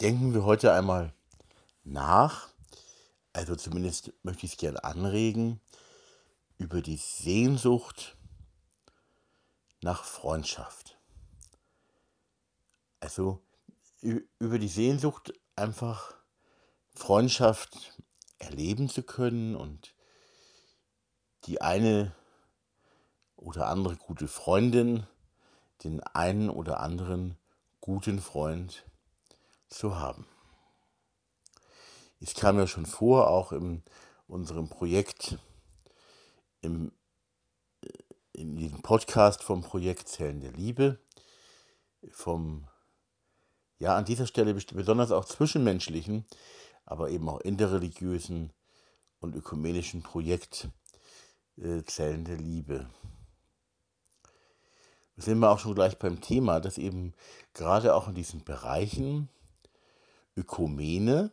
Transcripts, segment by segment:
denken wir heute einmal nach, also zumindest möchte ich es gerne anregen, über die Sehnsucht nach Freundschaft. Also über die Sehnsucht einfach Freundschaft erleben zu können und die eine oder andere gute Freundin, den einen oder anderen guten Freund zu haben. Es kam ja schon vor, auch in unserem Projekt, im, in diesem Podcast vom Projekt Zellen der Liebe, vom, ja, an dieser Stelle besonders auch zwischenmenschlichen, aber eben auch interreligiösen und ökumenischen Projekt äh, Zellen der Liebe. Da sind wir auch schon gleich beim Thema, dass eben gerade auch in diesen Bereichen Ökumene,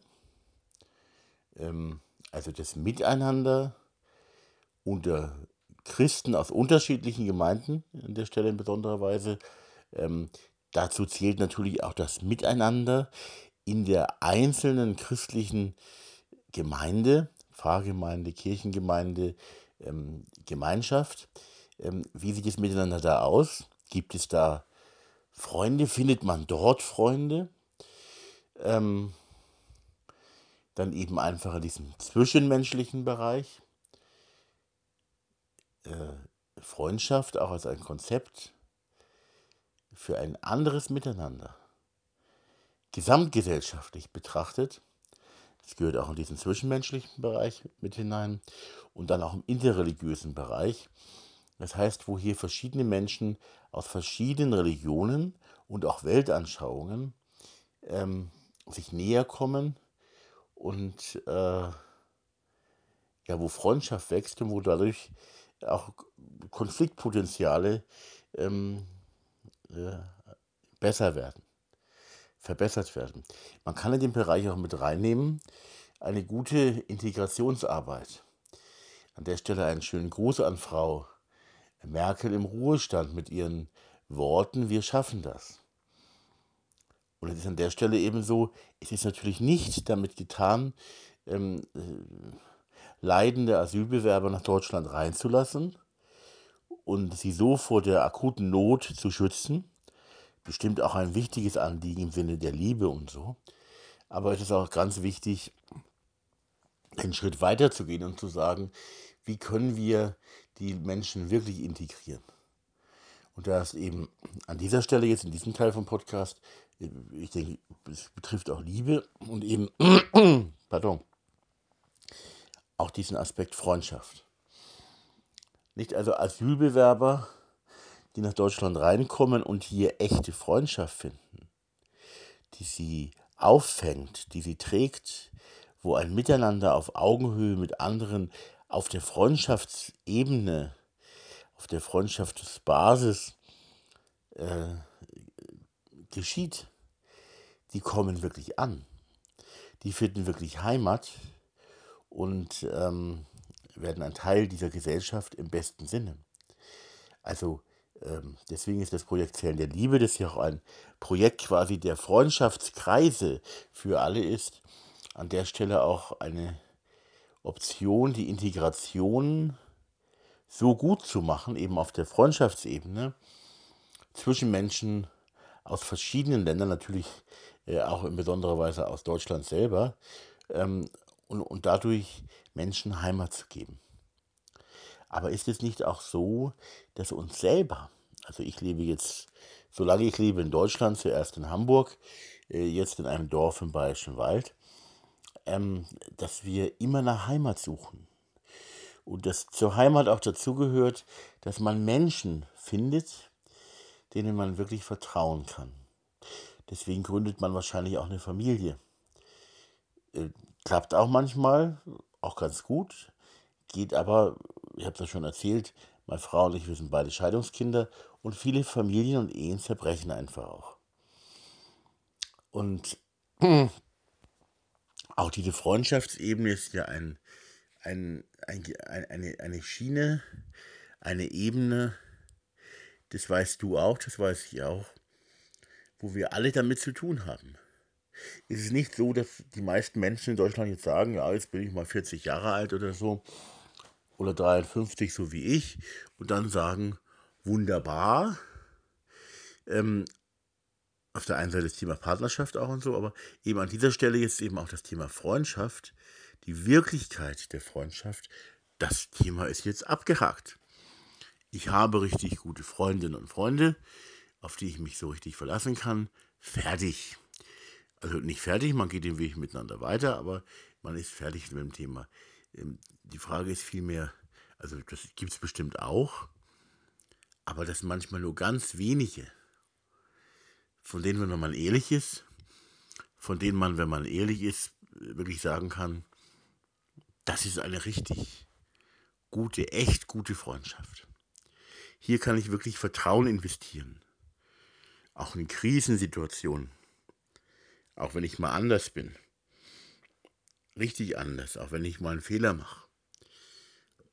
ähm, also das Miteinander unter Christen aus unterschiedlichen Gemeinden, an der Stelle in besonderer Weise, ähm, dazu zählt natürlich auch das Miteinander in der einzelnen christlichen Gemeinde, Pfarrgemeinde, Kirchengemeinde, ähm, Gemeinschaft. Ähm, wie sieht es miteinander da aus? Gibt es da Freunde? Findet man dort Freunde? Ähm, dann eben einfach in diesem zwischenmenschlichen Bereich. Äh, Freundschaft auch als ein Konzept für ein anderes Miteinander. Gesamtgesellschaftlich betrachtet, das gehört auch in diesen zwischenmenschlichen Bereich mit hinein und dann auch im interreligiösen Bereich, das heißt, wo hier verschiedene Menschen aus verschiedenen Religionen und auch Weltanschauungen ähm, sich näher kommen und äh, ja, wo Freundschaft wächst und wo dadurch auch Konfliktpotenziale ähm, äh, besser werden, verbessert werden. Man kann in den Bereich auch mit reinnehmen, eine gute Integrationsarbeit. An der Stelle einen schönen Gruß an Frau Merkel im Ruhestand mit ihren Worten, wir schaffen das. Und es ist an der Stelle eben so, es ist natürlich nicht damit getan, ähm, äh, leidende Asylbewerber nach Deutschland reinzulassen und sie so vor der akuten Not zu schützen. Bestimmt auch ein wichtiges Anliegen im Sinne der Liebe und so. Aber es ist auch ganz wichtig, einen Schritt weiter zu gehen und zu sagen, wie können wir die Menschen wirklich integrieren. Und da ist eben an dieser Stelle jetzt in diesem Teil vom Podcast, ich denke, es betrifft auch Liebe und eben, pardon, auch diesen Aspekt Freundschaft. Nicht also Asylbewerber, die nach Deutschland reinkommen und hier echte Freundschaft finden, die sie auffängt, die sie trägt, wo ein Miteinander auf Augenhöhe mit anderen auf der Freundschaftsebene, auf der Freundschaftsbasis äh, geschieht, die kommen wirklich an. Die finden wirklich Heimat und ähm, werden ein Teil dieser Gesellschaft im besten Sinne. Also ähm, deswegen ist das Projekt Zellen der Liebe, das ja auch ein Projekt quasi der Freundschaftskreise für alle ist, an der Stelle auch eine Option, die Integration so gut zu machen, eben auf der Freundschaftsebene, zwischen Menschen aus verschiedenen Ländern, natürlich äh, auch in besonderer Weise aus Deutschland selber, ähm, und, und dadurch Menschen Heimat zu geben. Aber ist es nicht auch so, dass uns selber, also ich lebe jetzt, solange ich lebe in Deutschland, zuerst in Hamburg, äh, jetzt in einem Dorf im Bayerischen Wald, ähm, dass wir immer nach Heimat suchen. Und dass zur Heimat auch dazugehört, dass man Menschen findet, denen man wirklich vertrauen kann. Deswegen gründet man wahrscheinlich auch eine Familie. Äh, klappt auch manchmal, auch ganz gut, geht aber, ich habe das schon erzählt, meine Frau und ich, wir sind beide Scheidungskinder und viele Familien und Ehen zerbrechen einfach auch. Und auch diese Freundschaftsebene ist ja ein, ein, ein, eine, eine Schiene, eine Ebene, das weißt du auch, das weiß ich auch, wo wir alle damit zu tun haben. ist es nicht so, dass die meisten Menschen in Deutschland jetzt sagen, ja, jetzt bin ich mal 40 Jahre alt oder so oder 53, so wie ich, und dann sagen, wunderbar. Ähm, auf der einen Seite das Thema Partnerschaft auch und so, aber eben an dieser Stelle jetzt eben auch das Thema Freundschaft, die Wirklichkeit der Freundschaft, das Thema ist jetzt abgehakt. Ich habe richtig gute Freundinnen und Freunde, auf die ich mich so richtig verlassen kann. Fertig. Also nicht fertig, man geht den Weg miteinander weiter, aber man ist fertig mit dem Thema. Ähm, die Frage ist vielmehr, also das gibt es bestimmt auch, aber das manchmal nur ganz wenige, von denen, wenn man ehrlich ist, von denen man, wenn man ehrlich ist, wirklich sagen kann, das ist eine richtig gute, echt gute Freundschaft. Hier kann ich wirklich Vertrauen investieren. Auch in Krisensituationen. Auch wenn ich mal anders bin. Richtig anders, auch wenn ich mal einen Fehler mache.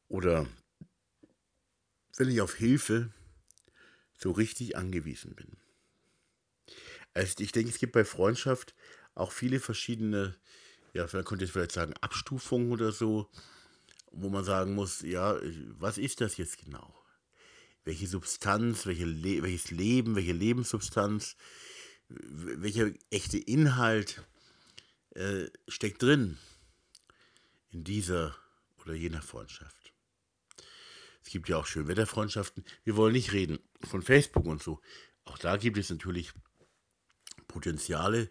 Oder wenn ich auf Hilfe so richtig angewiesen bin. Also ich denke, es gibt bei Freundschaft auch viele verschiedene, ja, man könnte jetzt vielleicht sagen, Abstufungen oder so, wo man sagen muss, ja, was ist das jetzt genau? Welche Substanz, welche Le welches Leben, welche Lebenssubstanz, welcher echte Inhalt äh, steckt drin in dieser oder jener Freundschaft. Es gibt ja auch Schönwetterfreundschaften. Wir wollen nicht reden von Facebook und so. Auch da gibt es natürlich Potenziale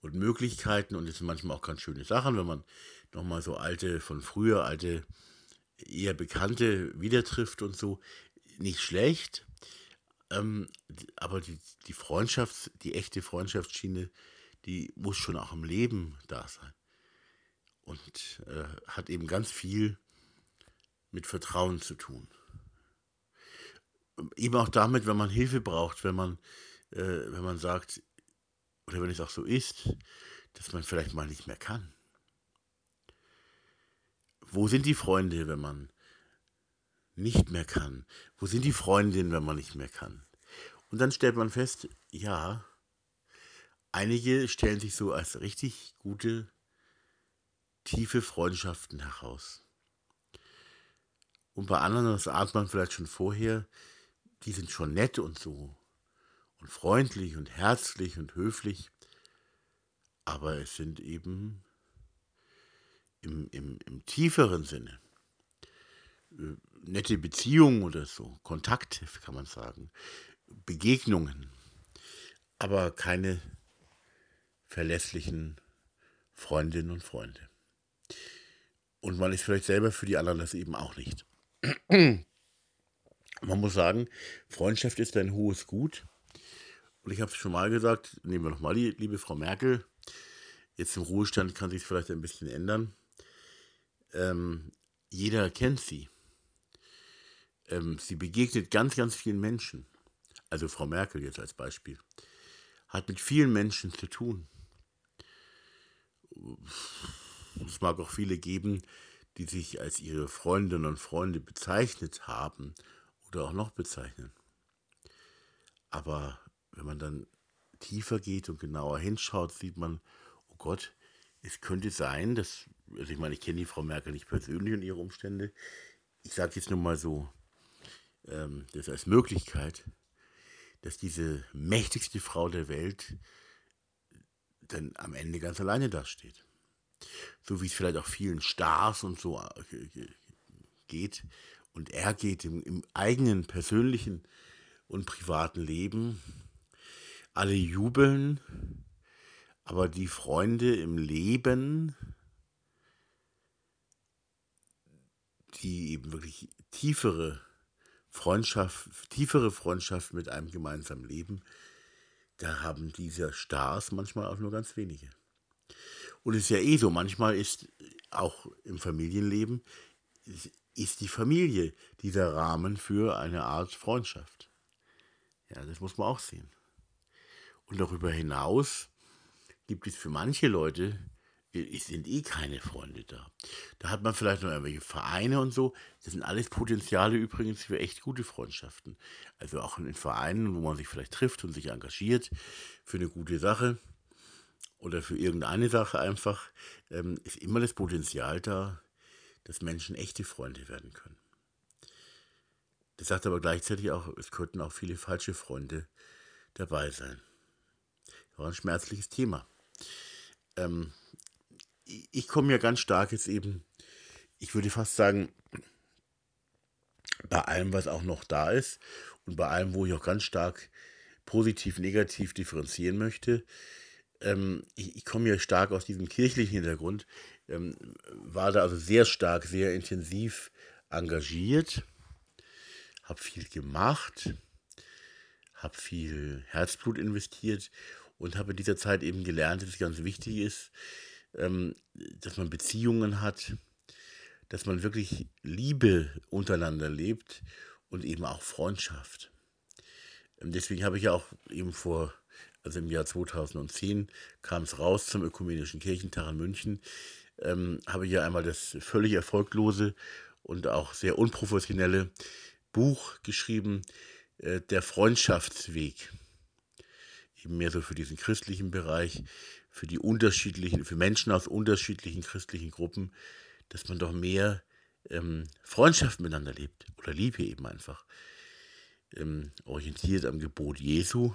und Möglichkeiten und es sind manchmal auch ganz schöne Sachen, wenn man nochmal so alte, von früher, alte, eher Bekannte wieder trifft und so. Nicht schlecht, ähm, aber die, die Freundschaft, die echte Freundschaftsschiene, die muss schon auch im Leben da sein. Und äh, hat eben ganz viel mit Vertrauen zu tun. Eben auch damit, wenn man Hilfe braucht, wenn man, äh, wenn man sagt, oder wenn es auch so ist, dass man vielleicht mal nicht mehr kann. Wo sind die Freunde, wenn man nicht mehr kann? Wo sind die Freundinnen, wenn man nicht mehr kann? Und dann stellt man fest, ja, einige stellen sich so als richtig gute, tiefe Freundschaften heraus. Und bei anderen, das ahnt man vielleicht schon vorher, die sind schon nett und so und freundlich und herzlich und höflich, aber es sind eben im, im, im tieferen Sinne äh, nette Beziehungen oder so, Kontakte kann man sagen, Begegnungen, aber keine verlässlichen Freundinnen und Freunde. Und man ist vielleicht selber für die anderen das eben auch nicht. Man muss sagen, Freundschaft ist ein hohes Gut. Und ich habe es schon mal gesagt, nehmen wir nochmal die liebe Frau Merkel. Jetzt im Ruhestand kann sich vielleicht ein bisschen ändern. Ähm, jeder kennt sie. Ähm, sie begegnet ganz, ganz vielen Menschen. Also Frau Merkel jetzt als Beispiel. Hat mit vielen Menschen zu tun. Es mag auch viele geben, die sich als ihre Freundinnen und Freunde bezeichnet haben oder auch noch bezeichnen. Aber wenn man dann tiefer geht und genauer hinschaut, sieht man, oh Gott, es könnte sein, dass, also ich meine, ich kenne die Frau Merkel nicht persönlich und ihre Umstände. Ich sage jetzt nur mal so, ähm, das als Möglichkeit, dass diese mächtigste Frau der Welt dann am Ende ganz alleine dasteht. So wie es vielleicht auch vielen Stars und so äh, geht. Und er geht im, im eigenen persönlichen und privaten Leben alle jubeln, aber die Freunde im Leben, die eben wirklich tiefere Freundschaft, tiefere Freundschaft mit einem gemeinsamen Leben, da haben diese Stars manchmal auch nur ganz wenige. Und es ist ja eh so, manchmal ist auch im Familienleben, ist die Familie dieser Rahmen für eine Art Freundschaft. Ja, das muss man auch sehen. Und darüber hinaus gibt es für manche Leute, sind eh keine Freunde da. Da hat man vielleicht noch irgendwelche Vereine und so. Das sind alles Potenziale übrigens für echt gute Freundschaften. Also auch in Vereinen, wo man sich vielleicht trifft und sich engagiert für eine gute Sache. oder für irgendeine Sache einfach, ähm, ist immer das Potenzial da, dass Menschen echte Freunde werden können. Das sagt aber gleichzeitig auch, es könnten auch viele falsche Freunde dabei sein. Das war ein schmerzliches Thema. Ähm, ich komme ja ganz stark jetzt eben, ich würde fast sagen, bei allem, was auch noch da ist und bei allem, wo ich auch ganz stark positiv, negativ differenzieren möchte. Ähm, ich, ich komme ja stark aus diesem kirchlichen Hintergrund, ähm, war da also sehr stark, sehr intensiv engagiert, habe viel gemacht, habe viel Herzblut investiert und habe in dieser Zeit eben gelernt, dass es ganz wichtig ist, ähm, dass man Beziehungen hat, dass man wirklich Liebe untereinander lebt und eben auch Freundschaft. Ähm, deswegen habe ich ja auch eben vor, also im Jahr 2010 kam es raus zum Ökumenischen Kirchentag in München, ähm, habe ich ja einmal das völlig erfolglose und auch sehr unprofessionelle Buch geschrieben, äh, Der Freundschaftsweg. Eben mehr so für diesen christlichen Bereich, für die unterschiedlichen, für Menschen aus unterschiedlichen christlichen Gruppen, dass man doch mehr ähm, Freundschaft miteinander lebt oder Liebe eben einfach. Ähm, orientiert am Gebot Jesu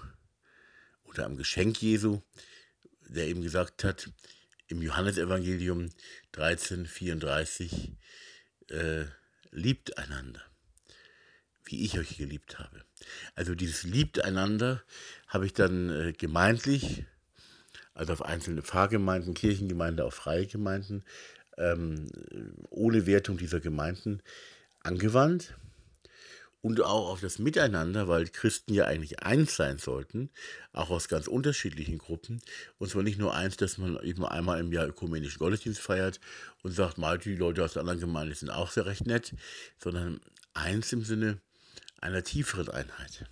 oder am Geschenk Jesu, der eben gesagt hat, im Johannesevangelium 13,34, äh, liebt einander, wie ich euch geliebt habe. Also dieses liebt einander habe ich dann äh, gemeindlich, also auf einzelne Pfarrgemeinden, Kirchengemeinden, auf freie Gemeinden, ähm, ohne Wertung dieser Gemeinden angewandt und auch auf das Miteinander, weil Christen ja eigentlich eins sein sollten, auch aus ganz unterschiedlichen Gruppen. Und zwar nicht nur eins, dass man eben einmal im Jahr ökumenischen Gottesdienst feiert und sagt, mal die Leute aus anderen Gemeinden sind auch sehr recht nett, sondern eins im Sinne einer tieferen Einheit.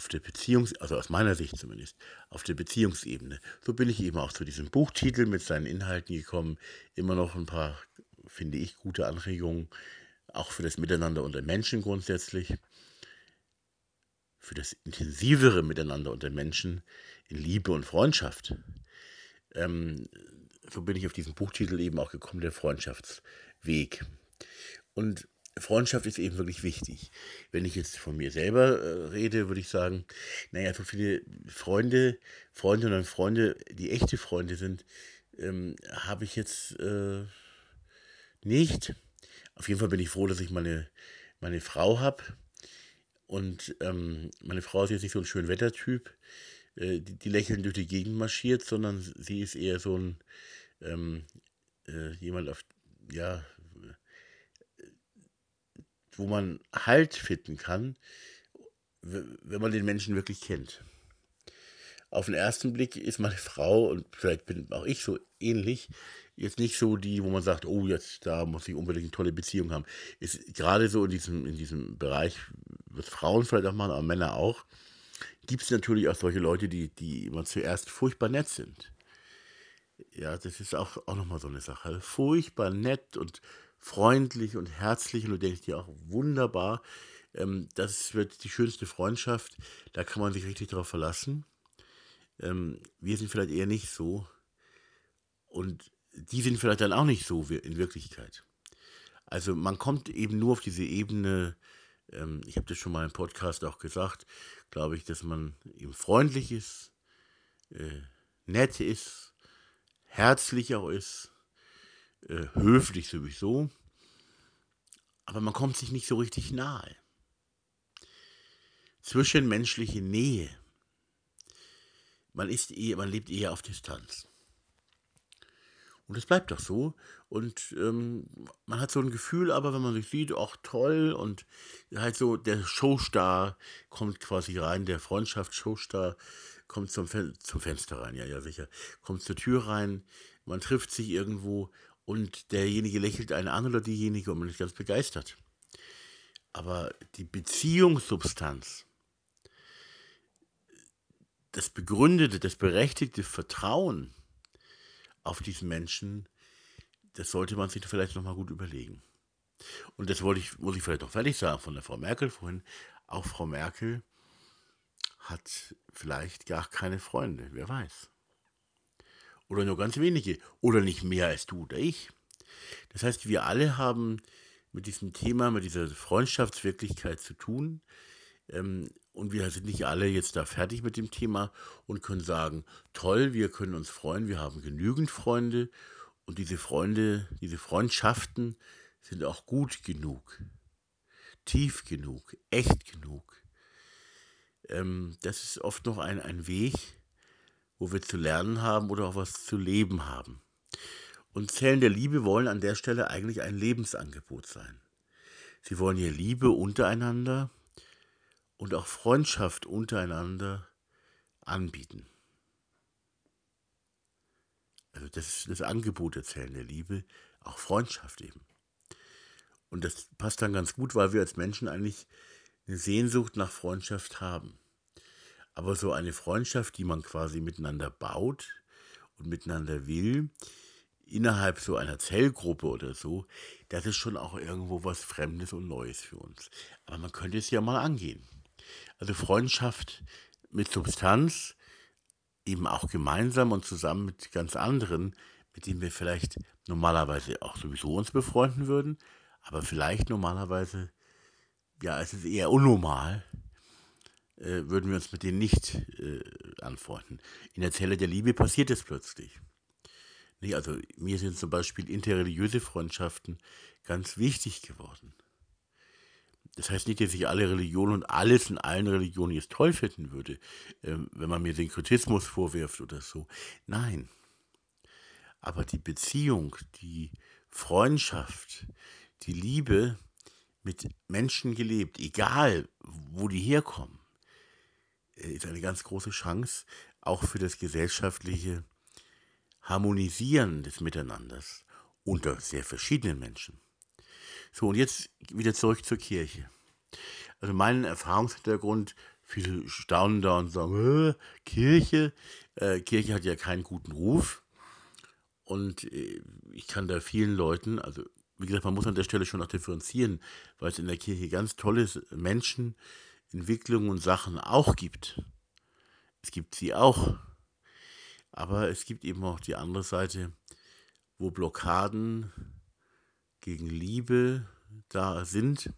Auf der Beziehungs-, also aus meiner Sicht zumindest, auf der Beziehungsebene. So bin ich eben auch zu diesem Buchtitel mit seinen Inhalten gekommen. Immer noch ein paar, finde ich, gute Anregungen auch für das Miteinander unter Menschen grundsätzlich, für das intensivere Miteinander unter Menschen in Liebe und Freundschaft. Ähm, so bin ich auf diesen Buchtitel eben auch gekommen, der Freundschaftsweg. Und Freundschaft ist eben wirklich wichtig. Wenn ich jetzt von mir selber äh, rede, würde ich sagen, naja, so viele Freunde, Freundinnen und Freunde, die echte Freunde sind, ähm, habe ich jetzt äh, nicht. Auf jeden Fall bin ich froh, dass ich meine, meine Frau habe. Und ähm, meine Frau ist jetzt nicht so ein schön Wettertyp, äh, die, die lächelnd durch die Gegend marschiert, sondern sie ist eher so ein ähm, äh, jemand auf, ja, wo man Halt finden kann, wenn man den Menschen wirklich kennt. Auf den ersten Blick ist meine Frau, und vielleicht bin auch ich so ähnlich, jetzt nicht so die, wo man sagt, oh, jetzt da muss ich unbedingt eine tolle Beziehung haben. Ist gerade so in diesem, in diesem Bereich, was Frauen vielleicht auch machen, aber Männer auch, gibt es natürlich auch solche Leute, die, die immer zuerst furchtbar nett sind. Ja, das ist auch, auch nochmal so eine Sache. Furchtbar nett und freundlich und herzlich und du denkst dir auch wunderbar, ähm, das wird die schönste Freundschaft, da kann man sich richtig darauf verlassen. Ähm, wir sind vielleicht eher nicht so. Und die sind vielleicht dann auch nicht so in Wirklichkeit. Also man kommt eben nur auf diese Ebene, ähm, ich habe das schon mal im Podcast auch gesagt, glaube ich, dass man eben freundlich ist, äh, nett ist, herzlich auch ist, äh, höflich sowieso, aber man kommt sich nicht so richtig nahe. Zwischenmenschliche Nähe. Man, ist eher, man lebt eher auf Distanz. Und es bleibt doch so. Und ähm, man hat so ein Gefühl, aber wenn man sich sieht, auch toll und halt so der Showstar kommt quasi rein, der Freundschafts-Showstar kommt zum, Fen zum Fenster rein, ja, ja, sicher, kommt zur Tür rein, man trifft sich irgendwo und derjenige lächelt einen an oder diejenige und man ist ganz begeistert. Aber die Beziehungssubstanz, das begründete, das berechtigte Vertrauen, auf diesen Menschen, das sollte man sich vielleicht nochmal gut überlegen. Und das wollte ich, muss ich vielleicht noch fertig sagen von der Frau Merkel vorhin. Auch Frau Merkel hat vielleicht gar keine Freunde, wer weiß. Oder nur ganz wenige oder nicht mehr als du oder ich. Das heißt, wir alle haben mit diesem Thema, mit dieser Freundschaftswirklichkeit zu tun. Ähm, und wir sind nicht alle jetzt da fertig mit dem Thema und können sagen, toll, wir können uns freuen, wir haben genügend Freunde und diese Freunde, diese Freundschaften sind auch gut genug, tief genug, echt genug. Ähm, das ist oft noch ein, ein Weg, wo wir zu lernen haben oder auch was zu leben haben. Und Zellen der Liebe wollen an der Stelle eigentlich ein Lebensangebot sein. Sie wollen hier Liebe untereinander und auch Freundschaft untereinander anbieten. Also das ist das Angebot der Zellen der Liebe, auch Freundschaft eben. Und das passt dann ganz gut, weil wir als Menschen eigentlich eine Sehnsucht nach Freundschaft haben. Aber so eine Freundschaft, die man quasi miteinander baut und miteinander will, innerhalb so einer Zellgruppe oder so, das ist schon auch irgendwo was Fremdes und Neues für uns. Aber man könnte es ja mal angehen. Also Freundschaft mit Substanz, eben auch gemeinsam und zusammen mit ganz anderen, mit denen wir vielleicht normalerweise auch sowieso uns befreunden würden, aber vielleicht normalerweise, ja, es ist eher unnormal, äh, würden wir uns mit denen nicht äh, anfreunden. In der Zelle der Liebe passiert es plötzlich. Nee, also mir sind zum Beispiel interreligiöse Freundschaften ganz wichtig geworden. Das heißt nicht, dass ich alle Religionen und alles in allen Religionen jetzt toll finden würde, ähm, wenn man mir Synkretismus vorwirft oder so. Nein. Aber die Beziehung, die Freundschaft, die Liebe mit Menschen gelebt, egal wo die herkommen, ist eine ganz große Chance, auch für das gesellschaftliche Harmonisieren des Miteinanders unter sehr verschiedenen Menschen. So, und jetzt wieder zurück zur Kirche. Also mein Erfahrungshintergrund, viele staunen da und sagen, äh, Kirche, äh, Kirche hat ja keinen guten Ruf. Und äh, ich kann da vielen Leuten, also wie gesagt, man muss an der Stelle schon auch differenzieren, weil es in der Kirche ganz tolle Menschen, Entwicklungen und Sachen auch gibt. Es gibt sie auch. Aber es gibt eben auch die andere Seite, wo Blockaden gegen Liebe da sind,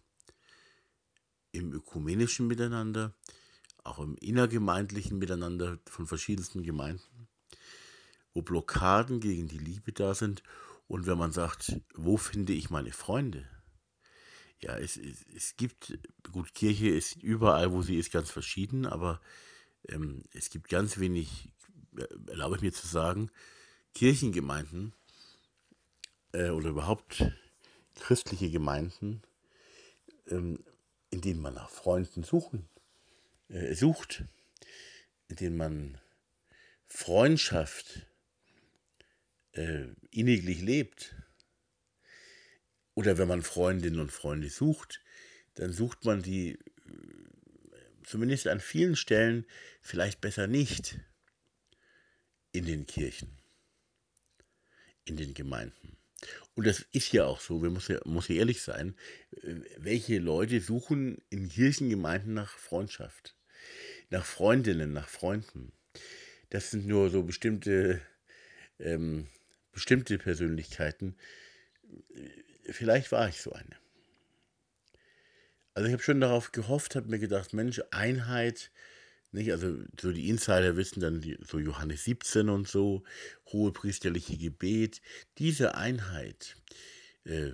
im ökumenischen Miteinander, auch im innergemeindlichen Miteinander von verschiedensten Gemeinden, wo Blockaden gegen die Liebe da sind und wenn man sagt, wo finde ich meine Freunde? Ja, es, es, es gibt, gut, Kirche ist überall, wo sie ist, ganz verschieden, aber ähm, es gibt ganz wenig erlaube ich mir zu sagen, Kirchengemeinden äh, oder überhaupt christliche Gemeinden, ähm, in denen man nach Freunden suchen, äh, sucht, in denen man Freundschaft äh, inniglich lebt. Oder wenn man Freundinnen und Freunde sucht, dann sucht man die äh, zumindest an vielen Stellen vielleicht besser nicht in den Kirchen, in den Gemeinden. Und das ist ja auch so, wir muss ja, muss ja ehrlich sein, äh, welche Leute suchen in Kirchengemeinden nach Freundschaft, nach Freundinnen, nach Freunden. Das sind nur so bestimmte, ähm, bestimmte Persönlichkeiten. Vielleicht war ich so eine. Also ich habe schon darauf gehofft, habe mir gedacht, Mensch, Einheit, nicht? Also so die Insider wissen dann die, so Johannes 17 und so, hohe priesterliche Gebet. Diese Einheit, äh,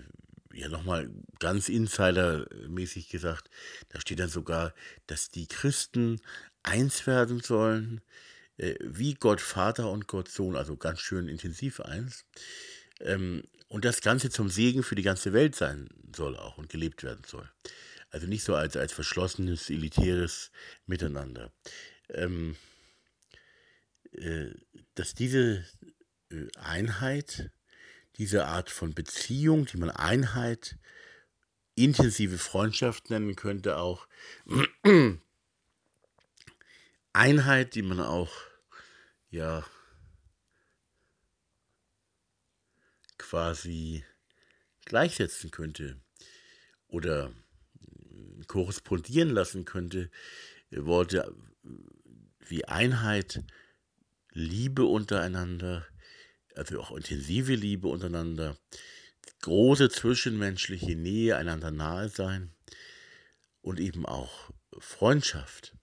ja nochmal ganz insidermäßig gesagt, da steht dann sogar, dass die Christen eins werden sollen, äh, wie Gott Vater und Gott Sohn, also ganz schön intensiv eins. Ähm, und das Ganze zum Segen für die ganze Welt sein soll auch und gelebt werden soll. Also nicht so als, als verschlossenes, elitäres Miteinander. Ähm, äh, dass diese äh, Einheit, diese Art von Beziehung, die man Einheit, intensive Freundschaft nennen könnte, auch Einheit, die man auch, ja, quasi gleichsetzen könnte oder korrespondieren lassen könnte, Worte wie Einheit, Liebe untereinander, also auch intensive Liebe untereinander, große zwischenmenschliche Nähe, einander nahe sein und eben auch Freundschaft.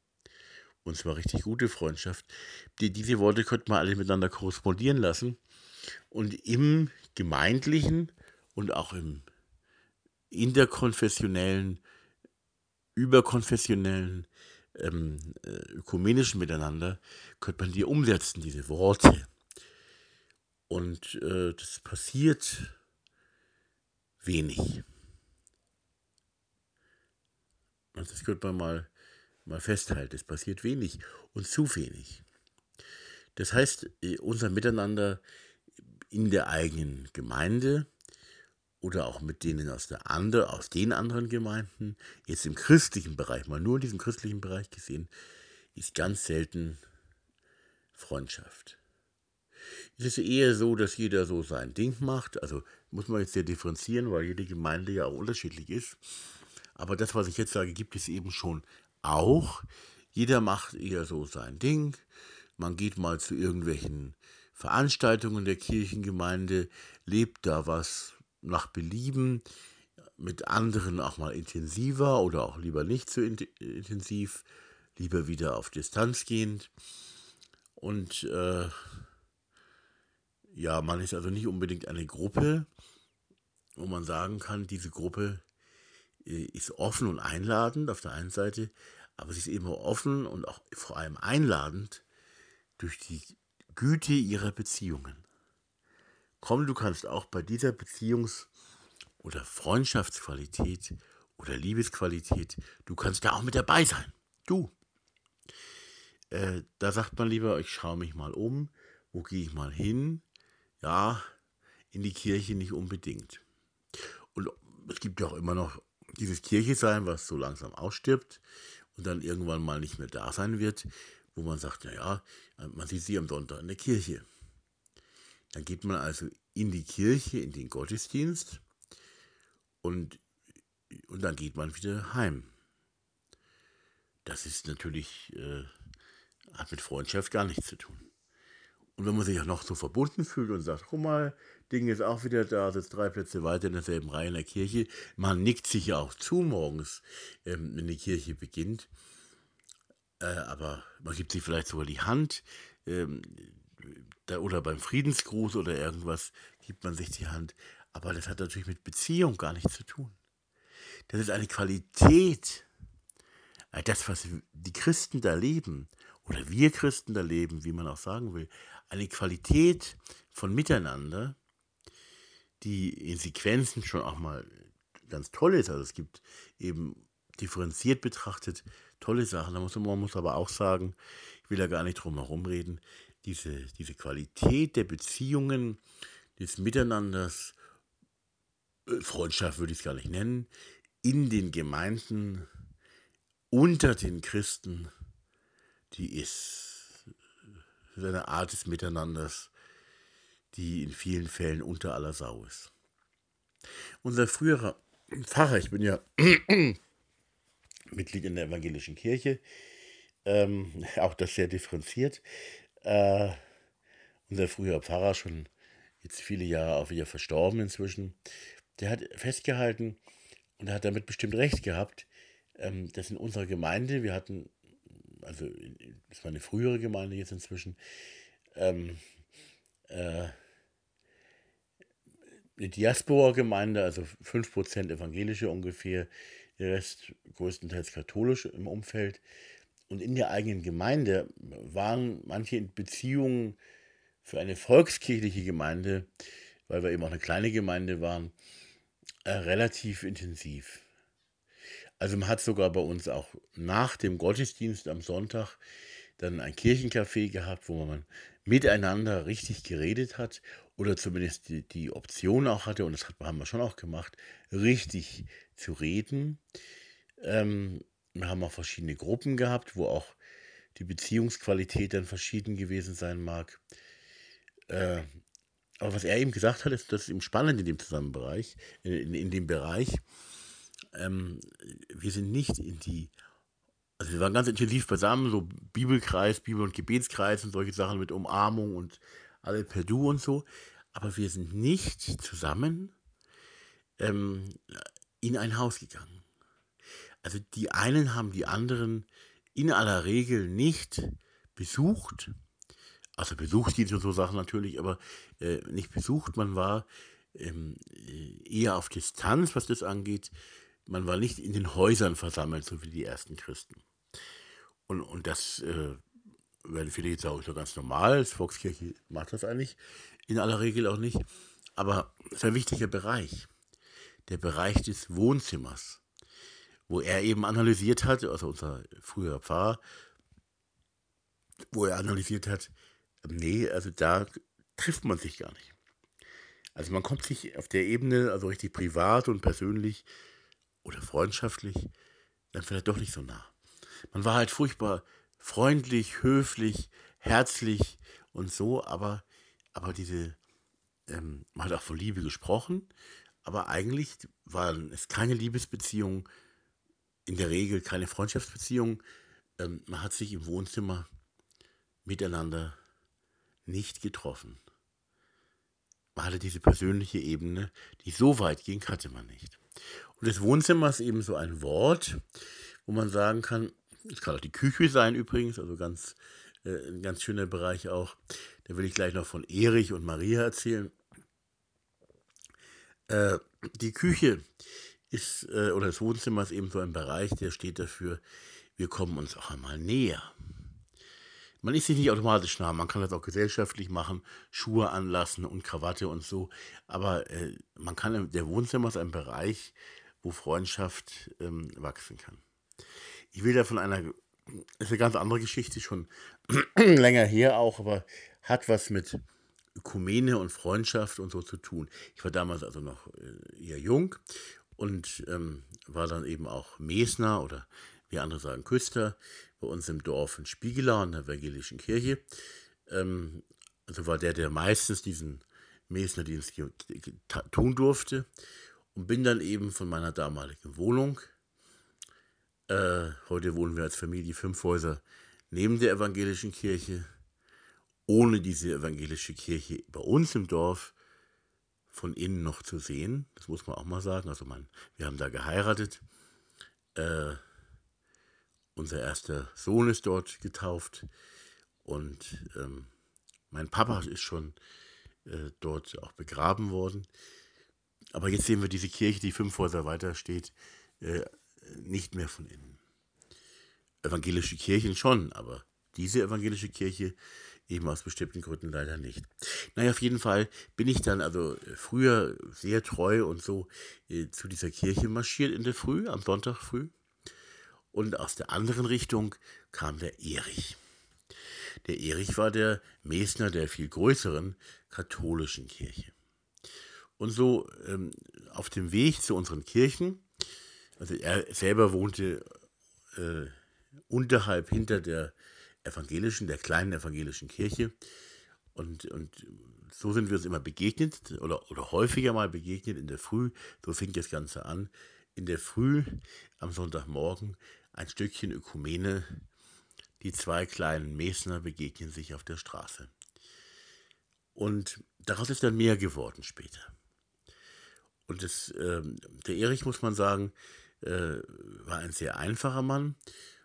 Und zwar richtig gute Freundschaft. Die, diese Worte könnte man alle miteinander korrespondieren lassen. Und im gemeindlichen und auch im interkonfessionellen, überkonfessionellen, ähm, äh, ökumenischen Miteinander könnte man die umsetzen, diese Worte. Und äh, das passiert wenig. Und das könnte man mal, mal festhalten. Es passiert wenig und zu wenig. Das heißt, äh, unser Miteinander in der eigenen Gemeinde oder auch mit denen aus, der andere, aus den anderen Gemeinden, jetzt im christlichen Bereich, mal nur in diesem christlichen Bereich gesehen, ist ganz selten Freundschaft. Es ist eher so, dass jeder so sein Ding macht. Also muss man jetzt sehr differenzieren, weil jede Gemeinde ja auch unterschiedlich ist. Aber das, was ich jetzt sage, gibt es eben schon auch. Jeder macht eher so sein Ding. Man geht mal zu irgendwelchen Veranstaltungen der Kirchengemeinde, lebt da was nach Belieben, mit anderen auch mal intensiver oder auch lieber nicht so intensiv, lieber wieder auf Distanz gehend. Und äh, ja, man ist also nicht unbedingt eine Gruppe, wo man sagen kann, diese Gruppe äh, ist offen und einladend auf der einen Seite, aber sie ist eben offen und auch vor allem einladend durch die Güte ihrer Beziehungen. Komm, du kannst auch bei dieser Beziehungs- oder Freundschaftsqualität oder Liebesqualität, du kannst da auch mit dabei sein. Du. Äh, da sagt man lieber, ich schaue mich mal um, wo gehe ich mal hin? Ja, in die Kirche nicht unbedingt. Und es gibt ja auch immer noch dieses Kirche sein, was so langsam ausstirbt und dann irgendwann mal nicht mehr da sein wird wo man sagt, naja, man sieht sie am Sonntag in der Kirche. Dann geht man also in die Kirche, in den Gottesdienst und, und dann geht man wieder heim. Das ist natürlich, äh, hat mit Freundschaft gar nichts zu tun. Und wenn man sich auch noch so verbunden fühlt und sagt, guck mal, Ding ist auch wieder da, sitzt drei Plätze weiter in derselben Reihe in der Kirche, man nickt sich ja auch zu morgens, ähm, wenn die Kirche beginnt, äh, aber man gibt sich vielleicht sogar die Hand. Ähm, da, oder beim Friedensgruß oder irgendwas gibt man sich die Hand. Aber das hat natürlich mit Beziehung gar nichts zu tun. Das ist eine Qualität, äh, das, was die Christen da leben, oder wir Christen da leben, wie man auch sagen will, eine Qualität von Miteinander, die in Sequenzen schon auch mal ganz toll ist. Also es gibt eben differenziert betrachtet tolle Sachen. Da muss, man muss aber auch sagen, ich will da gar nicht drum herum reden, diese, diese Qualität der Beziehungen, des Miteinanders, äh, Freundschaft würde ich es gar nicht nennen, in den Gemeinden, unter den Christen, die ist eine Art des Miteinanders, die in vielen Fällen unter aller Sau ist. Unser früherer Pfarrer, ich bin ja Mitglied in der evangelischen Kirche. Ähm, auch das sehr differenziert. Äh, unser früherer Pfarrer, schon jetzt viele Jahre auch wieder verstorben inzwischen, der hat festgehalten und hat damit bestimmt recht gehabt, ähm, dass in unserer Gemeinde, wir hatten, also das war eine frühere Gemeinde jetzt inzwischen, ähm, äh, eine Diaspora-Gemeinde, also 5% evangelische ungefähr, der Rest größtenteils katholisch im Umfeld. Und in der eigenen Gemeinde waren manche Beziehungen für eine volkskirchliche Gemeinde, weil wir eben auch eine kleine Gemeinde waren, äh, relativ intensiv. Also man hat sogar bei uns auch nach dem Gottesdienst am Sonntag dann ein Kirchencafé gehabt, wo man miteinander richtig geredet hat oder zumindest die, die Option auch hatte, und das haben wir schon auch gemacht, richtig zu reden. Ähm, wir haben auch verschiedene Gruppen gehabt, wo auch die Beziehungsqualität dann verschieden gewesen sein mag. Äh, aber was er eben gesagt hat, ist, das ist ihm spannend in dem Zusammenbereich, in, in, in dem Bereich. Ähm, wir sind nicht in die, also wir waren ganz intensiv beisammen, so Bibelkreis, Bibel- und Gebetskreis und solche Sachen mit Umarmung und alle per Du und so, aber wir sind nicht zusammen ähm, in ein Haus gegangen. Also die einen haben die anderen in aller Regel nicht besucht. Also besucht geht so Sachen natürlich, aber äh, nicht besucht. Man war ähm, eher auf Distanz, was das angeht. Man war nicht in den Häusern versammelt, so wie die ersten Christen. Und, und das äh, werden viele jetzt auch so ganz normal. Das Volkskirche macht das eigentlich in aller Regel auch nicht. Aber es ist ein wichtiger Bereich. Der Bereich des Wohnzimmers wo er eben analysiert hat, also unser früherer Pfarrer, wo er analysiert hat, nee, also da trifft man sich gar nicht. Also man kommt sich auf der Ebene, also richtig privat und persönlich oder freundschaftlich, dann vielleicht doch nicht so nah. Man war halt furchtbar freundlich, höflich, herzlich und so, aber, aber diese, ähm, man hat auch von Liebe gesprochen, aber eigentlich waren es keine Liebesbeziehungen, in der Regel keine Freundschaftsbeziehung. Ähm, man hat sich im Wohnzimmer miteinander nicht getroffen. Man hatte diese persönliche Ebene, die so weit ging, hatte man nicht. Und das Wohnzimmer ist eben so ein Wort, wo man sagen kann, es kann auch die Küche sein übrigens, also ganz, äh, ein ganz schöner Bereich auch. Da will ich gleich noch von Erich und Maria erzählen. Äh, die Küche ist, äh, oder das Wohnzimmer ist eben so ein Bereich, der steht dafür, wir kommen uns auch einmal näher. Man ist sich nicht automatisch nah, man kann das auch gesellschaftlich machen, Schuhe anlassen und Krawatte und so, aber äh, man kann, der Wohnzimmer ist ein Bereich, wo Freundschaft ähm, wachsen kann. Ich will da von einer, ist eine ganz andere Geschichte, schon länger her auch, aber hat was mit Ökumene und Freundschaft und so zu tun. Ich war damals also noch äh, eher jung und ähm, war dann eben auch Mesner oder wie andere sagen Küster bei uns im Dorf in Spiegelau in der evangelischen Kirche. Ähm, also war der, der meistens diesen Mesnerdienst tun durfte und bin dann eben von meiner damaligen Wohnung, äh, heute wohnen wir als Familie fünf Häuser neben der evangelischen Kirche, ohne diese evangelische Kirche bei uns im Dorf von innen noch zu sehen. Das muss man auch mal sagen. Also man, wir haben da geheiratet. Äh, unser erster Sohn ist dort getauft und ähm, mein Papa ist schon äh, dort auch begraben worden. Aber jetzt sehen wir diese Kirche, die fünf Häuser weiter steht, äh, nicht mehr von innen. Evangelische Kirchen schon, aber diese evangelische Kirche eben aus bestimmten Gründen leider nicht. Naja, auf jeden Fall bin ich dann also früher sehr treu und so äh, zu dieser Kirche marschiert in der Früh, am Sonntag früh. Und aus der anderen Richtung kam der Erich. Der Erich war der Mesner der viel größeren katholischen Kirche. Und so ähm, auf dem Weg zu unseren Kirchen, also er selber wohnte äh, unterhalb hinter der evangelischen, der kleinen evangelischen Kirche. Und, und so sind wir uns immer begegnet oder, oder häufiger mal begegnet in der Früh. So fing das Ganze an. In der Früh am Sonntagmorgen ein Stückchen Ökumene. Die zwei kleinen Mesner begegnen sich auf der Straße. Und daraus ist dann mehr geworden später. Und das, äh, der Erich, muss man sagen, äh, war ein sehr einfacher Mann.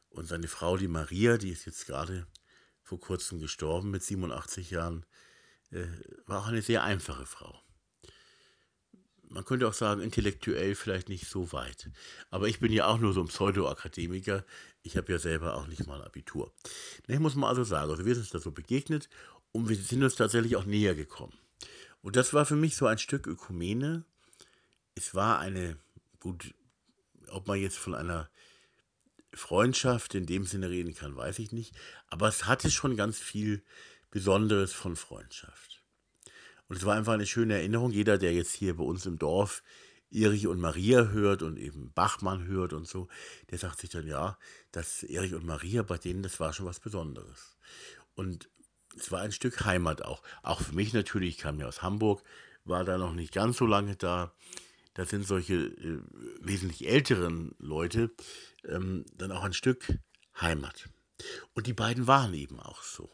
Und seine Frau, die Maria, die ist jetzt gerade vor kurzem gestorben mit 87 Jahren, äh, war auch eine sehr einfache Frau. Man könnte auch sagen, intellektuell vielleicht nicht so weit. Aber ich bin ja auch nur so ein Pseudo-Akademiker. Ich habe ja selber auch nicht mal Abitur. Ich muss mal also sagen, also wir sind uns da so begegnet und wir sind uns tatsächlich auch näher gekommen. Und das war für mich so ein Stück Ökumene. Es war eine, gut, ob man jetzt von einer Freundschaft in dem Sinne reden kann, weiß ich nicht. Aber es hatte schon ganz viel Besonderes von Freundschaft. Und es war einfach eine schöne Erinnerung. Jeder, der jetzt hier bei uns im Dorf Erich und Maria hört und eben Bachmann hört und so, der sagt sich dann, ja, dass Erich und Maria, bei denen, das war schon was Besonderes. Und es war ein Stück Heimat auch. Auch für mich natürlich, ich kam ja aus Hamburg, war da noch nicht ganz so lange da. Da sind solche äh, wesentlich älteren Leute, ähm, dann auch ein Stück Heimat. Und die beiden waren eben auch so.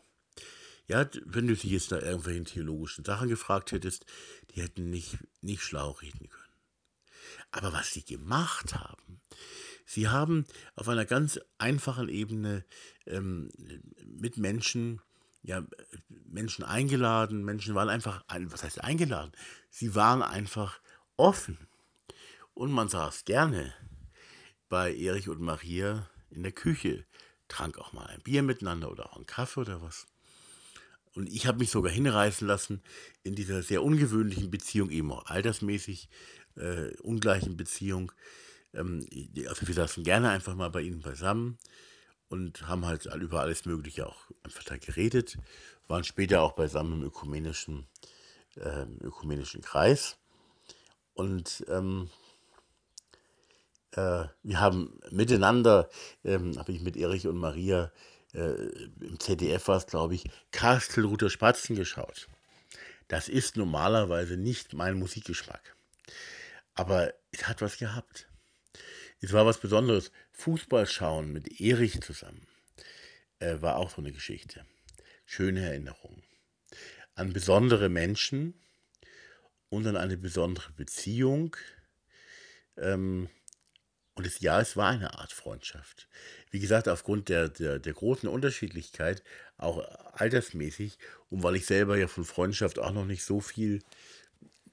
Ja, wenn du sie jetzt nach irgendwelchen theologischen Sachen gefragt hättest, die hätten nicht, nicht schlau reden können. Aber was sie gemacht haben, sie haben auf einer ganz einfachen Ebene ähm, mit Menschen, ja, Menschen eingeladen, Menschen waren einfach, was heißt eingeladen? Sie waren einfach offen. Und man saß gerne bei Erich und Maria in der Küche, trank auch mal ein Bier miteinander oder auch einen Kaffee oder was. Und ich habe mich sogar hinreißen lassen, in dieser sehr ungewöhnlichen Beziehung, eben auch altersmäßig äh, ungleichen Beziehung. Ähm, also wir saßen gerne einfach mal bei ihnen beisammen und haben halt über alles Mögliche auch einfach da geredet, waren später auch beisammen im ökumenischen, äh, ökumenischen Kreis. Und ähm, äh, wir haben miteinander, ähm, habe ich mit Erich und Maria äh, im ZDF war es, glaube ich, Kastelruther Spatzen geschaut. Das ist normalerweise nicht mein Musikgeschmack. Aber es hat was gehabt. Es war was Besonderes. Fußball schauen mit Erich zusammen äh, war auch so eine Geschichte. Schöne Erinnerungen. An besondere Menschen und an eine besondere Beziehung. Ähm, und es, ja, es war eine Art Freundschaft. Wie gesagt, aufgrund der, der, der großen Unterschiedlichkeit, auch altersmäßig, und weil ich selber ja von Freundschaft auch noch nicht so viel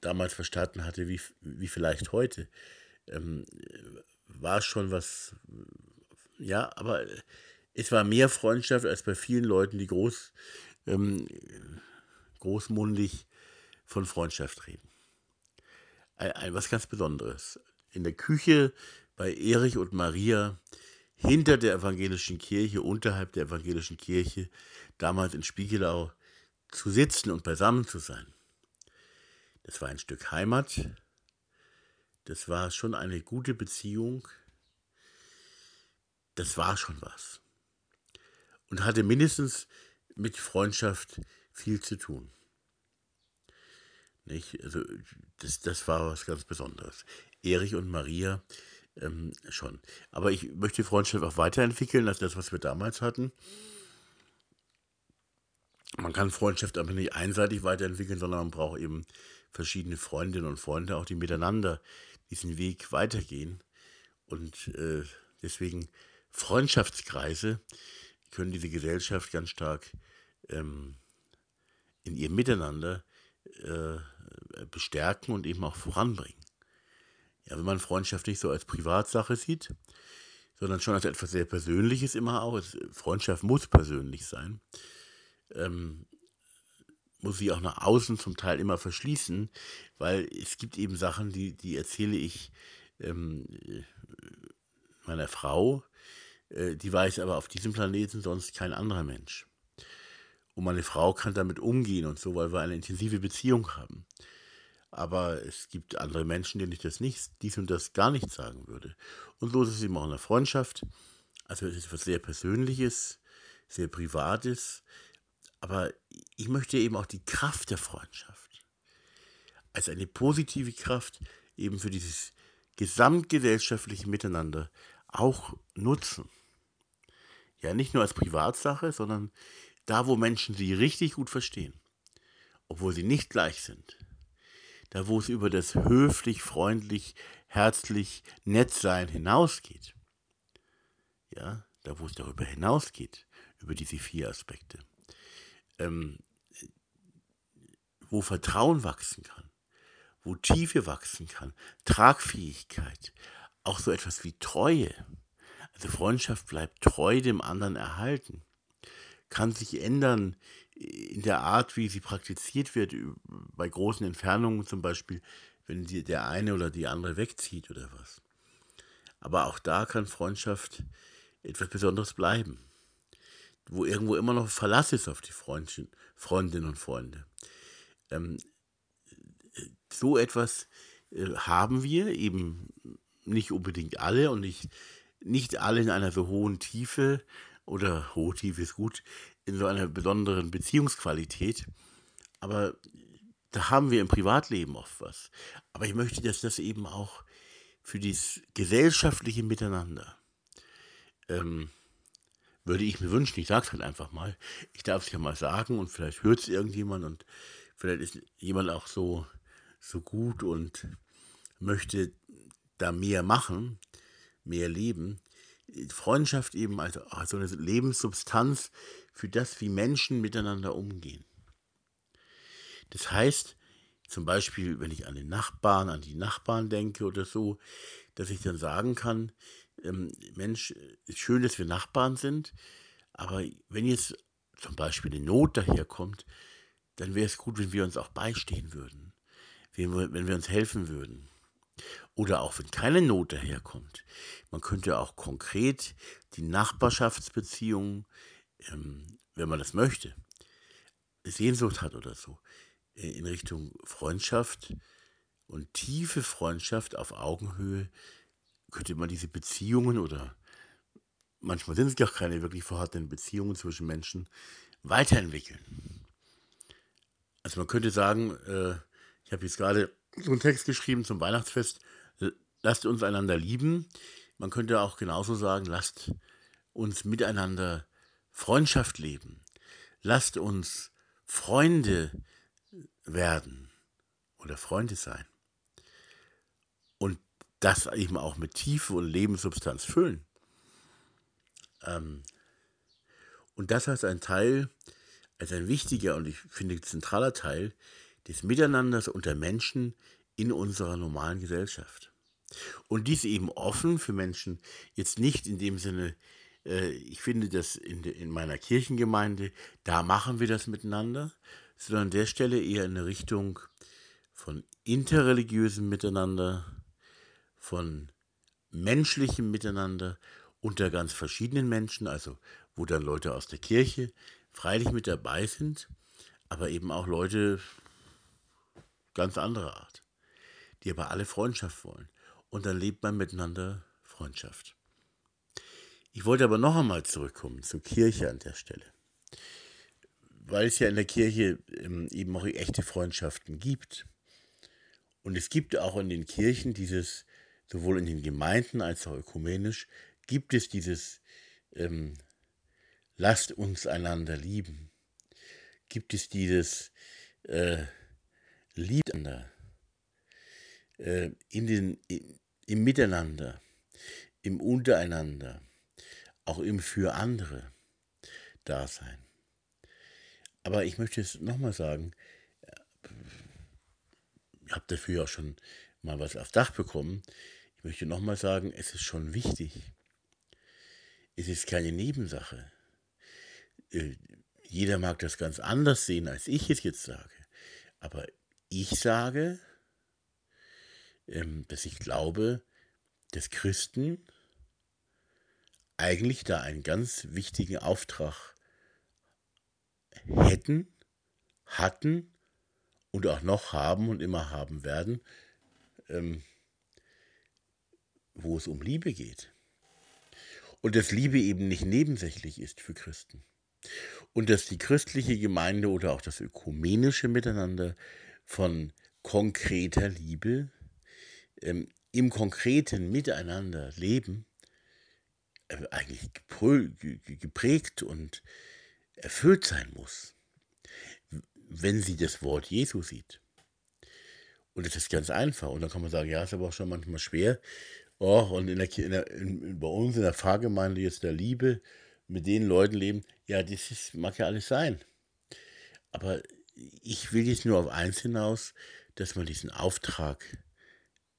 damals verstanden hatte, wie, wie vielleicht heute, ähm, war schon was, ja, aber es war mehr Freundschaft als bei vielen Leuten, die groß, ähm, großmundig von Freundschaft reden. Ein, ein, was ganz Besonderes. In der Küche bei Erich und Maria hinter der evangelischen Kirche, unterhalb der evangelischen Kirche, damals in Spiegelau, zu sitzen und beisammen zu sein. Das war ein Stück Heimat. Das war schon eine gute Beziehung. Das war schon was. Und hatte mindestens mit Freundschaft viel zu tun. Nicht? Also das, das war was ganz Besonderes. Erich und Maria ähm, schon. Aber ich möchte die Freundschaft auch weiterentwickeln als das, was wir damals hatten. Man kann Freundschaft aber nicht einseitig weiterentwickeln, sondern man braucht eben verschiedene Freundinnen und Freunde, auch die miteinander diesen Weg weitergehen. Und äh, deswegen Freundschaftskreise können diese Gesellschaft ganz stark ähm, in ihr Miteinander äh, bestärken und eben auch voranbringen. Ja, wenn man Freundschaft nicht so als Privatsache sieht, sondern schon als etwas sehr Persönliches immer auch, Freundschaft muss persönlich sein, ähm, muss sie auch nach außen zum Teil immer verschließen, weil es gibt eben Sachen, die, die erzähle ich ähm, meiner Frau, äh, die weiß aber auf diesem Planeten sonst kein anderer Mensch. Und meine Frau kann damit umgehen und so, weil wir eine intensive Beziehung haben aber es gibt andere Menschen, denen ich das nicht, dies und das gar nicht sagen würde. Und so ist es eben auch in der Freundschaft. Also es ist etwas sehr Persönliches, sehr Privates, aber ich möchte eben auch die Kraft der Freundschaft als eine positive Kraft eben für dieses gesamtgesellschaftliche Miteinander auch nutzen. Ja, nicht nur als Privatsache, sondern da, wo Menschen sie richtig gut verstehen, obwohl sie nicht gleich sind da wo es über das höflich, freundlich, herzlich, nett sein hinausgeht. Ja, da wo es darüber hinausgeht, über diese vier Aspekte. Ähm, wo Vertrauen wachsen kann, wo Tiefe wachsen kann, Tragfähigkeit, auch so etwas wie Treue. Also Freundschaft bleibt treu dem anderen erhalten, kann sich ändern in der Art, wie sie praktiziert wird, bei großen Entfernungen zum Beispiel, wenn die, der eine oder die andere wegzieht oder was. Aber auch da kann Freundschaft etwas Besonderes bleiben, wo irgendwo immer noch Verlass ist auf die Freundchen, Freundinnen und Freunde. Ähm, so etwas äh, haben wir eben nicht unbedingt alle und nicht, nicht alle in einer so hohen Tiefe oder Tiefe ist gut, in so einer besonderen Beziehungsqualität. Aber da haben wir im Privatleben oft was. Aber ich möchte, dass das eben auch für das gesellschaftliche Miteinander ähm, würde ich mir wünschen, ich sage es halt einfach mal, ich darf es ja mal sagen und vielleicht hört es irgendjemand und vielleicht ist jemand auch so, so gut und möchte da mehr machen, mehr leben. Freundschaft eben also, also eine Lebenssubstanz für das, wie Menschen miteinander umgehen. Das heißt, zum Beispiel, wenn ich an den Nachbarn, an die Nachbarn denke oder so, dass ich dann sagen kann, ähm, Mensch, ist schön, dass wir Nachbarn sind, aber wenn jetzt zum Beispiel eine Not daherkommt, dann wäre es gut, wenn wir uns auch beistehen würden, wenn wir uns helfen würden. Oder auch wenn keine Not daherkommt. Man könnte auch konkret die Nachbarschaftsbeziehungen, ähm, wenn man das möchte, Sehnsucht hat oder so, äh, in Richtung Freundschaft und tiefe Freundschaft auf Augenhöhe könnte man diese Beziehungen oder manchmal sind es gar keine wirklich vorhandenen Beziehungen zwischen Menschen weiterentwickeln. Also man könnte sagen, äh, ich habe jetzt gerade so einen Text geschrieben zum Weihnachtsfest, lasst uns einander lieben. Man könnte auch genauso sagen, lasst uns miteinander Freundschaft leben. Lasst uns Freunde werden oder Freunde sein. Und das eben auch mit Tiefe und Lebenssubstanz füllen. Ähm, und das als ein Teil, als ein wichtiger und ich finde zentraler Teil des Miteinanders unter Menschen in unserer normalen Gesellschaft. Und dies eben offen für Menschen, jetzt nicht in dem Sinne, äh, ich finde das in, in meiner Kirchengemeinde, da machen wir das miteinander, sondern an der Stelle eher in eine Richtung von interreligiösem Miteinander, von menschlichem Miteinander unter ganz verschiedenen Menschen, also wo dann Leute aus der Kirche freilich mit dabei sind, aber eben auch Leute ganz anderer Art, die aber alle Freundschaft wollen. Und dann lebt man miteinander Freundschaft. Ich wollte aber noch einmal zurückkommen zur Kirche an der Stelle weil es ja in der Kirche ähm, eben auch echte Freundschaften gibt. Und es gibt auch in den Kirchen dieses, sowohl in den Gemeinden als auch ökumenisch, gibt es dieses ähm, Lasst uns einander lieben. Gibt es dieses äh, Liebt äh, in den, im Miteinander, im Untereinander, auch im Für andere Dasein. Aber ich möchte es nochmal sagen, ich habe dafür auch schon mal was aufs Dach bekommen. Ich möchte nochmal sagen, es ist schon wichtig. Es ist keine Nebensache. Äh, jeder mag das ganz anders sehen, als ich es jetzt sage. Aber ich sage, dass ich glaube, dass Christen eigentlich da einen ganz wichtigen Auftrag hätten, hatten und auch noch haben und immer haben werden, ähm, wo es um Liebe geht. Und dass Liebe eben nicht nebensächlich ist für Christen. Und dass die christliche Gemeinde oder auch das ökumenische Miteinander von konkreter Liebe ähm, im konkreten Miteinander leben, äh, eigentlich geprägt und erfüllt sein muss, wenn sie das Wort Jesu sieht. Und das ist ganz einfach. Und dann kann man sagen, ja, ist aber auch schon manchmal schwer. Oh, und in der, in der, in, bei uns in der Pfarrgemeinde jetzt der Liebe mit den Leuten leben, ja, das ist, mag ja alles sein. Aber ich will jetzt nur auf eins hinaus, dass man diesen Auftrag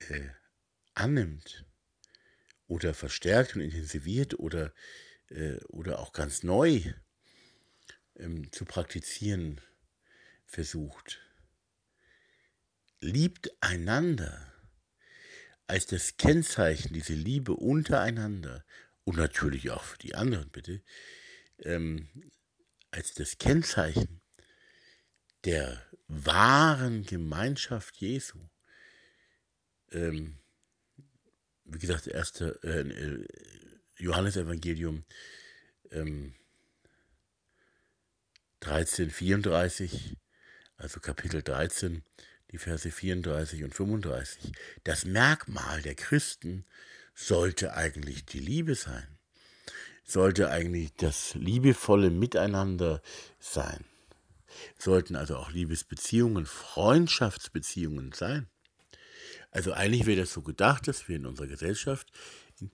äh, annimmt oder verstärkt und intensiviert oder, äh, oder auch ganz neu ähm, zu praktizieren versucht. Liebt einander als das Kennzeichen, diese Liebe untereinander und natürlich auch für die anderen, bitte, ähm, als das Kennzeichen der wahren Gemeinschaft Jesu. Ähm, wie gesagt, erste äh, äh Johannesevangelium ähm, 13, 34, also Kapitel 13, die Verse 34 und 35. Das Merkmal der Christen sollte eigentlich die Liebe sein. sollte eigentlich das liebevolle Miteinander sein. Sollten also auch Liebesbeziehungen, Freundschaftsbeziehungen sein. Also eigentlich wäre das so gedacht, dass wir in unserer Gesellschaft in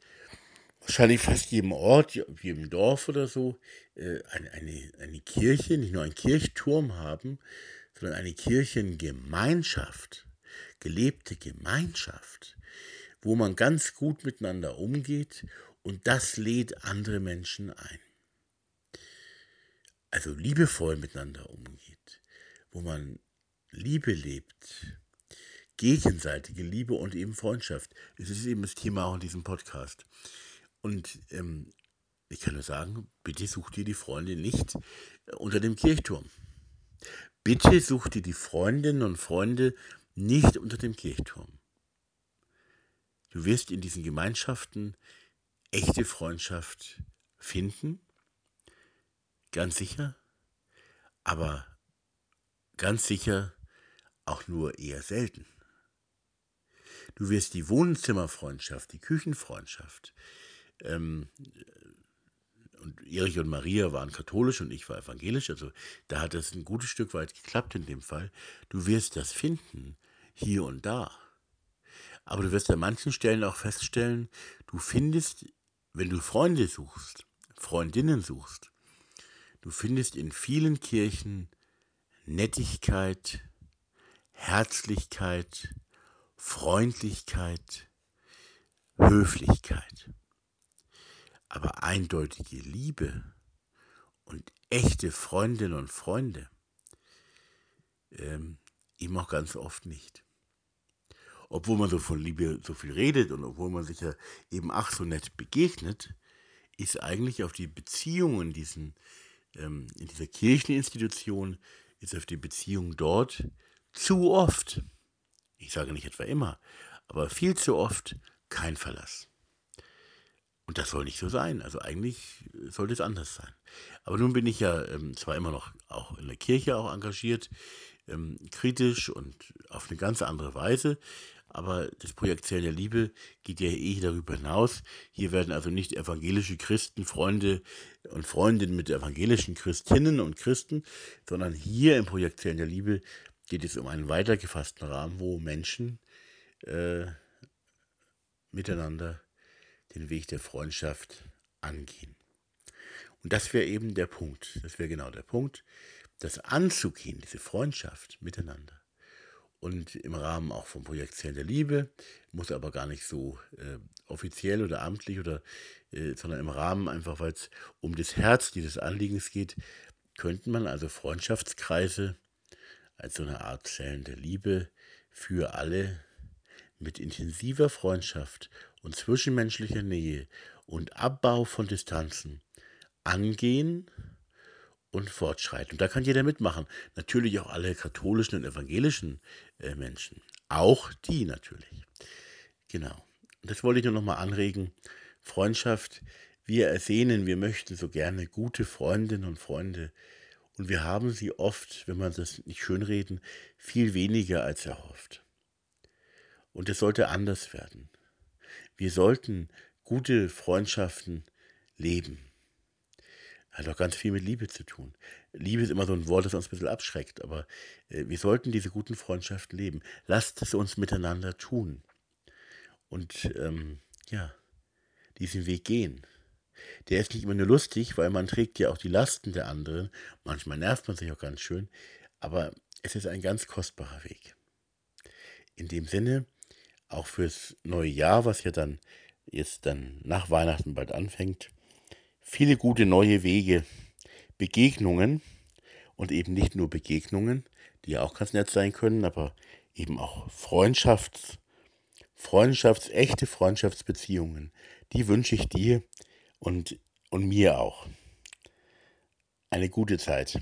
wahrscheinlich fast jedem Ort, jedem Dorf oder so, äh, eine, eine, eine Kirche, nicht nur einen Kirchturm haben, sondern eine Kirchengemeinschaft, gelebte Gemeinschaft, wo man ganz gut miteinander umgeht und das lädt andere Menschen ein. Also liebevoll miteinander umgeht, wo man Liebe lebt, gegenseitige Liebe und eben Freundschaft. Das ist eben das Thema auch in diesem Podcast. Und ähm, ich kann nur sagen, bitte such dir die Freunde nicht unter dem Kirchturm. Bitte such dir die Freundinnen und Freunde nicht unter dem Kirchturm. Du wirst in diesen Gemeinschaften echte Freundschaft finden, ganz sicher, aber ganz sicher auch nur eher selten. Du wirst die Wohnzimmerfreundschaft, die Küchenfreundschaft, ähm, und Erich und Maria waren katholisch und ich war evangelisch, also da hat es ein gutes Stück weit geklappt in dem Fall. Du wirst das finden, hier und da. Aber du wirst an manchen Stellen auch feststellen, du findest, wenn du Freunde suchst, Freundinnen suchst, du findest in vielen Kirchen Nettigkeit, Herzlichkeit, Freundlichkeit, Höflichkeit aber eindeutige Liebe und echte Freundinnen und Freunde ähm, eben auch ganz oft nicht. Obwohl man so von Liebe so viel redet und obwohl man sich ja eben ach so nett begegnet, ist eigentlich auf die Beziehungen diesen, ähm, in dieser Kircheninstitution, ist auf die Beziehung dort zu oft, ich sage nicht etwa immer, aber viel zu oft kein Verlass. Und das soll nicht so sein. Also eigentlich sollte es anders sein. Aber nun bin ich ja ähm, zwar immer noch auch in der Kirche auch engagiert, ähm, kritisch und auf eine ganz andere Weise. Aber das Projekt Zell der Liebe geht ja eh darüber hinaus. Hier werden also nicht evangelische Christen, Freunde und Freundinnen mit evangelischen Christinnen und Christen, sondern hier im Projekt Zell der Liebe geht es um einen weiter gefassten Rahmen, wo Menschen äh, miteinander den Weg der Freundschaft angehen. Und das wäre eben der Punkt, das wäre genau der Punkt, das anzugehen, diese Freundschaft miteinander. Und im Rahmen auch vom Projekt Zellen der Liebe, muss aber gar nicht so äh, offiziell oder amtlich oder, äh, sondern im Rahmen einfach, weil es um das Herz dieses Anliegens geht, könnte man also Freundschaftskreise als so eine Art Zellen der Liebe für alle mit intensiver Freundschaft und zwischenmenschlicher Nähe und Abbau von Distanzen angehen und fortschreiten. Und da kann jeder mitmachen. Natürlich auch alle katholischen und evangelischen äh, Menschen. Auch die natürlich. Genau. Das wollte ich nur nochmal anregen. Freundschaft, wir ersehnen, wir möchten so gerne gute Freundinnen und Freunde. Und wir haben sie oft, wenn man das nicht schönreden, viel weniger als erhofft. Und es sollte anders werden. Wir sollten gute Freundschaften leben. Hat auch ganz viel mit Liebe zu tun. Liebe ist immer so ein Wort, das uns ein bisschen abschreckt, aber äh, wir sollten diese guten Freundschaften leben. Lasst es uns miteinander tun. Und ähm, ja, diesen Weg gehen. Der ist nicht immer nur lustig, weil man trägt ja auch die Lasten der anderen. Manchmal nervt man sich auch ganz schön, aber es ist ein ganz kostbarer Weg. In dem Sinne, auch fürs neue Jahr, was ja dann jetzt dann nach Weihnachten bald anfängt, viele gute neue Wege, Begegnungen und eben nicht nur Begegnungen, die ja auch ganz nett sein können, aber eben auch Freundschafts, Freundschafts, echte Freundschaftsbeziehungen, die wünsche ich dir und, und mir auch. Eine gute Zeit.